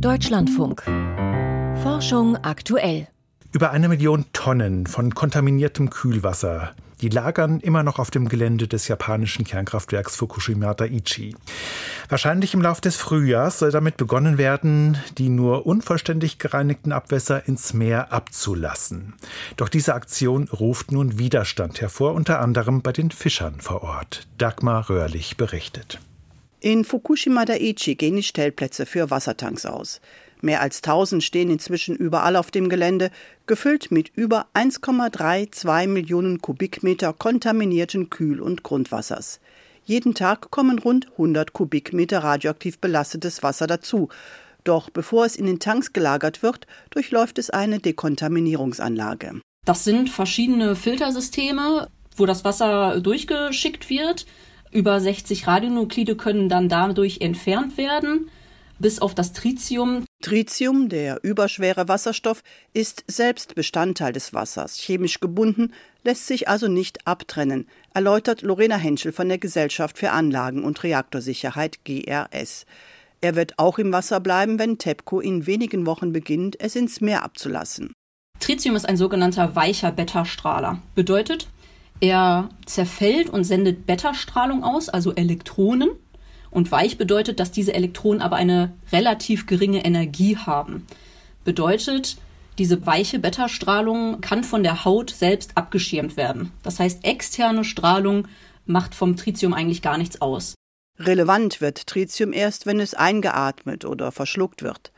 Deutschlandfunk. Forschung aktuell. Über eine Million Tonnen von kontaminiertem Kühlwasser. Die lagern immer noch auf dem Gelände des japanischen Kernkraftwerks Fukushima Daiichi. Wahrscheinlich im Laufe des Frühjahrs soll damit begonnen werden, die nur unvollständig gereinigten Abwässer ins Meer abzulassen. Doch diese Aktion ruft nun Widerstand hervor, unter anderem bei den Fischern vor Ort. Dagmar Röhrlich berichtet. In Fukushima Daiichi gehen die Stellplätze für Wassertanks aus. Mehr als 1000 stehen inzwischen überall auf dem Gelände, gefüllt mit über 1,32 Millionen Kubikmeter kontaminierten Kühl- und Grundwassers. Jeden Tag kommen rund 100 Kubikmeter radioaktiv belastetes Wasser dazu. Doch bevor es in den Tanks gelagert wird, durchläuft es eine Dekontaminierungsanlage. Das sind verschiedene Filtersysteme, wo das Wasser durchgeschickt wird. Über 60 Radionuklide können dann dadurch entfernt werden, bis auf das Tritium. Tritium, der überschwere Wasserstoff, ist selbst Bestandteil des Wassers, chemisch gebunden, lässt sich also nicht abtrennen, erläutert Lorena Henschel von der Gesellschaft für Anlagen- und Reaktorsicherheit GRS. Er wird auch im Wasser bleiben, wenn TEPCO in wenigen Wochen beginnt, es ins Meer abzulassen. Tritium ist ein sogenannter weicher Beta-Strahler. Bedeutet, er zerfällt und sendet Beta-Strahlung aus, also Elektronen. Und weich bedeutet, dass diese Elektronen aber eine relativ geringe Energie haben. Bedeutet, diese weiche Beta-Strahlung kann von der Haut selbst abgeschirmt werden. Das heißt, externe Strahlung macht vom Tritium eigentlich gar nichts aus. Relevant wird Tritium erst, wenn es eingeatmet oder verschluckt wird.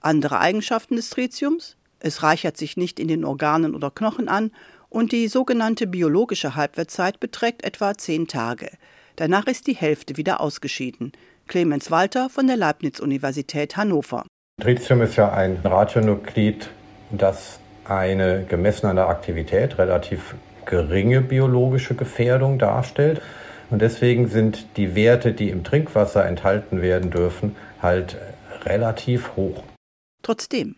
Andere Eigenschaften des Tritiums? Es reichert sich nicht in den Organen oder Knochen an und die sogenannte biologische Halbwertszeit beträgt etwa zehn Tage. Danach ist die Hälfte wieder ausgeschieden. Clemens Walter von der Leibniz-Universität Hannover. Tritium ist ja ein Radionuklid, das eine gemessen an der Aktivität relativ geringe biologische Gefährdung darstellt. Und deswegen sind die Werte, die im Trinkwasser enthalten werden dürfen, halt relativ hoch. Trotzdem,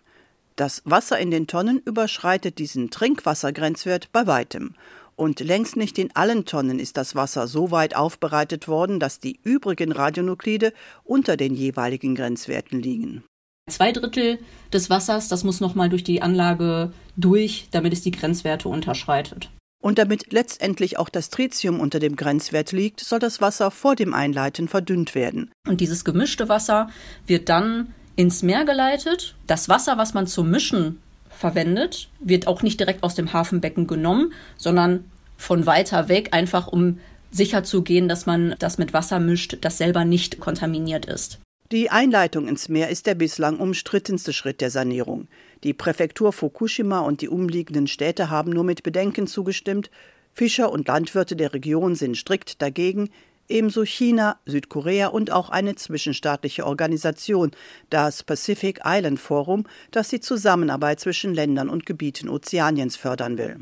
das Wasser in den Tonnen überschreitet diesen Trinkwassergrenzwert bei weitem. Und längst nicht in allen Tonnen ist das Wasser so weit aufbereitet worden, dass die übrigen Radionuklide unter den jeweiligen Grenzwerten liegen. Zwei Drittel des Wassers, das muss nochmal durch die Anlage durch, damit es die Grenzwerte unterschreitet. Und damit letztendlich auch das Tritium unter dem Grenzwert liegt, soll das Wasser vor dem Einleiten verdünnt werden. Und dieses gemischte Wasser wird dann ins Meer geleitet. Das Wasser, was man zum Mischen verwendet, wird auch nicht direkt aus dem Hafenbecken genommen, sondern von weiter weg, einfach um sicher zu gehen, dass man das mit Wasser mischt, das selber nicht kontaminiert ist. Die Einleitung ins Meer ist der bislang umstrittenste Schritt der Sanierung. Die Präfektur Fukushima und die umliegenden Städte haben nur mit Bedenken zugestimmt. Fischer und Landwirte der Region sind strikt dagegen, ebenso China, Südkorea und auch eine zwischenstaatliche Organisation, das Pacific Island Forum, das die Zusammenarbeit zwischen Ländern und Gebieten Ozeaniens fördern will.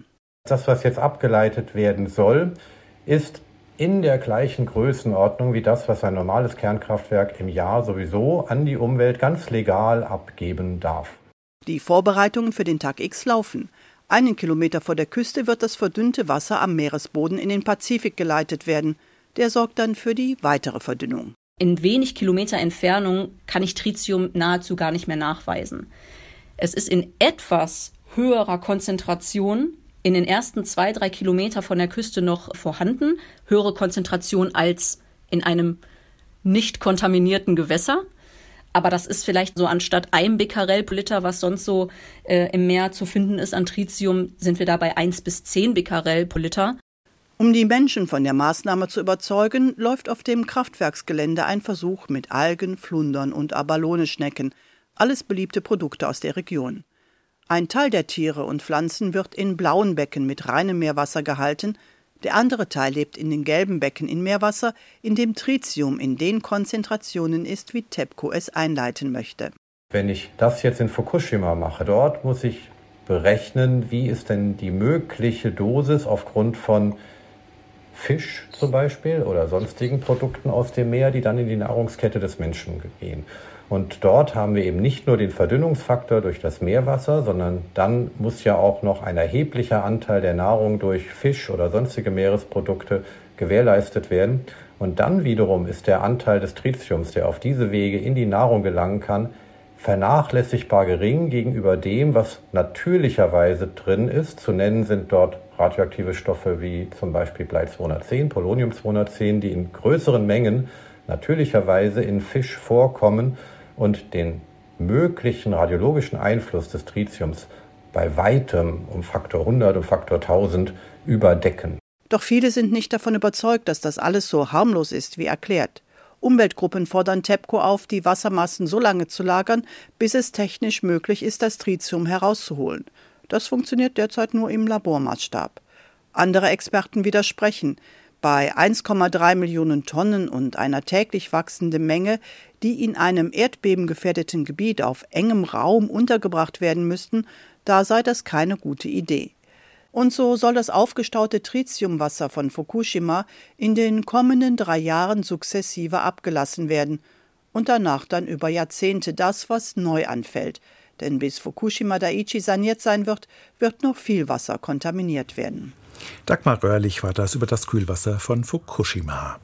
Das, was jetzt abgeleitet werden soll, ist in der gleichen Größenordnung wie das, was ein normales Kernkraftwerk im Jahr sowieso an die Umwelt ganz legal abgeben darf. Die Vorbereitungen für den Tag X laufen. Einen Kilometer vor der Küste wird das verdünnte Wasser am Meeresboden in den Pazifik geleitet werden. Der sorgt dann für die weitere Verdünnung. In wenig Kilometer Entfernung kann ich Tritium nahezu gar nicht mehr nachweisen. Es ist in etwas höherer Konzentration in den ersten zwei, drei Kilometer von der Küste noch vorhanden, höhere Konzentration als in einem nicht kontaminierten Gewässer. Aber das ist vielleicht so anstatt einem Becquerel pro Liter, was sonst so äh, im Meer zu finden ist an Tritium, sind wir da bei 1 bis 10 Becquerel pro Liter. Um die Menschen von der Maßnahme zu überzeugen, läuft auf dem Kraftwerksgelände ein Versuch mit Algen, Flundern und Abalone-Schnecken, alles beliebte Produkte aus der Region. Ein Teil der Tiere und Pflanzen wird in blauen Becken mit reinem Meerwasser gehalten, der andere Teil lebt in den gelben Becken in Meerwasser, in dem Tritium in den Konzentrationen ist, wie TEPCO es einleiten möchte. Wenn ich das jetzt in Fukushima mache, dort muss ich berechnen, wie ist denn die mögliche Dosis aufgrund von Fisch zum Beispiel oder sonstigen Produkten aus dem Meer, die dann in die Nahrungskette des Menschen gehen. Und dort haben wir eben nicht nur den Verdünnungsfaktor durch das Meerwasser, sondern dann muss ja auch noch ein erheblicher Anteil der Nahrung durch Fisch oder sonstige Meeresprodukte gewährleistet werden. Und dann wiederum ist der Anteil des Tritiums, der auf diese Wege in die Nahrung gelangen kann, vernachlässigbar gering gegenüber dem, was natürlicherweise drin ist. Zu nennen sind dort radioaktive Stoffe wie zum Beispiel Blei 210, Polonium 210, die in größeren Mengen natürlicherweise in Fisch vorkommen und den möglichen radiologischen Einfluss des Tritiums bei weitem um Faktor 100 und Faktor 1000 überdecken. Doch viele sind nicht davon überzeugt, dass das alles so harmlos ist, wie erklärt. Umweltgruppen fordern TEPCO auf, die Wassermassen so lange zu lagern, bis es technisch möglich ist, das Tritium herauszuholen. Das funktioniert derzeit nur im Labormaßstab. Andere Experten widersprechen. Bei 1,3 Millionen Tonnen und einer täglich wachsenden Menge, die in einem erdbebengefährdeten Gebiet auf engem Raum untergebracht werden müssten, da sei das keine gute Idee. Und so soll das aufgestaute Tritiumwasser von Fukushima in den kommenden drei Jahren sukzessive abgelassen werden und danach dann über Jahrzehnte das, was neu anfällt. Denn bis Fukushima Daiichi saniert sein wird, wird noch viel Wasser kontaminiert werden. Dagmar Röhrlich war das über das Kühlwasser von Fukushima.